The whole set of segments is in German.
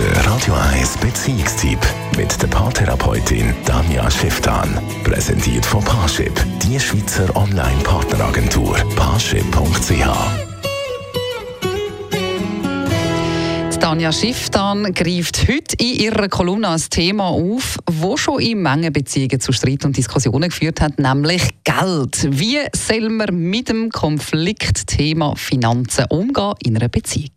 Der Radio 1 Beziehungstyp mit der Paartherapeutin Danja Schifftan. Präsentiert von Paarship, die Schweizer Online-Partneragentur. Paarship.ch Tanja Schifftan greift heute in ihrer Kolumne ein Thema auf, wo schon in Mengen Beziehungen zu Streit und Diskussionen geführt hat, nämlich Geld. Wie soll man mit dem Konfliktthema Finanzen umgehen in einer Beziehung?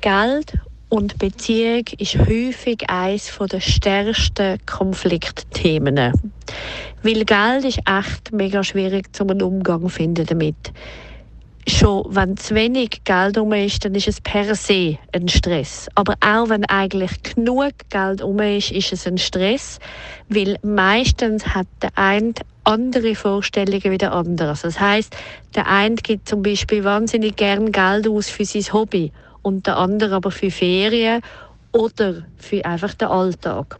Geld und Beziehung ist häufig eines der stärksten Konfliktthemen. Weil Geld ist echt mega schwierig zum Umgang finden damit schon, wenn zu wenig Geld um ist, dann ist es per se ein Stress. Aber auch wenn eigentlich genug Geld um ist, ist es ein Stress, weil meistens hat der eine andere Vorstellungen wie der andere. Also das heißt, der eine gibt zum Beispiel wahnsinnig gern Geld aus für sein Hobby und der andere aber für Ferien oder für einfach den Alltag.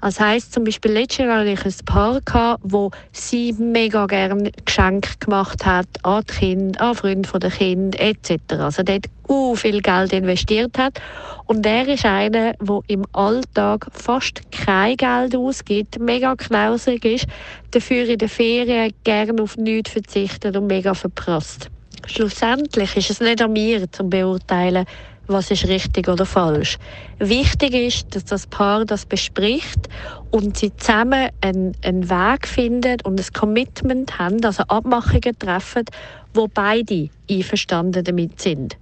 Das heisst zum Beispiel letztes Jahr hatte ich ein Paar, gehabt, wo sie mega gerne Geschenke gemacht hat an die Kinder, an Freunde der Kinder etc. Also dort uh, viel Geld investiert hat. Und er ist einer, der im Alltag fast kein Geld ausgibt, mega knausrig ist, dafür in den Ferien gerne auf nichts verzichtet und mega verprasst. Schlussendlich ist es nicht an mir zu beurteilen, was ist richtig oder falsch. Wichtig ist, dass das Paar das bespricht und sie zusammen einen, einen Weg finden und ein Commitment haben, also Abmachungen treffen, wo beide einverstanden damit sind.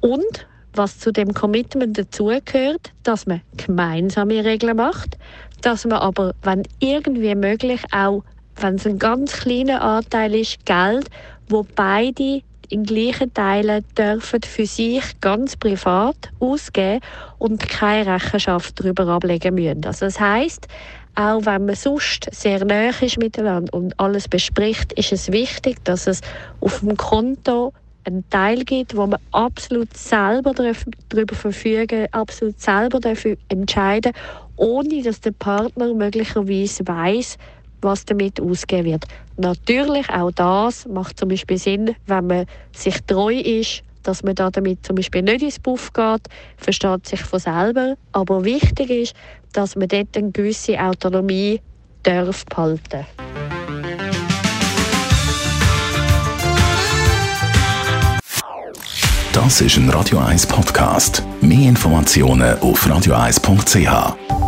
Und was zu dem Commitment dazugehört, dass man gemeinsame Regeln macht, dass man aber, wenn irgendwie möglich, auch wenn es ein ganz kleiner Anteil ist, Geld, wo beide in gleichen Teilen dürfen für sich ganz privat ausgeben und keine Rechenschaft darüber ablegen müssen. Also das heißt, auch wenn man sonst sehr nahe ist miteinander und alles bespricht, ist es wichtig, dass es auf dem Konto einen Teil gibt, wo man absolut selber darüber verfügen, absolut selber dafür entscheiden, ohne dass der Partner möglicherweise weiß, was damit ausgegeben wird. Natürlich, auch das macht zum Beispiel Sinn, wenn man sich treu ist, dass man da damit zum Beispiel nicht ins Buff geht, versteht sich von selber. Aber wichtig ist, dass man dort eine gewisse Autonomie darf behalten Das ist ein Radio 1 Podcast. Mehr Informationen auf radio1.ch.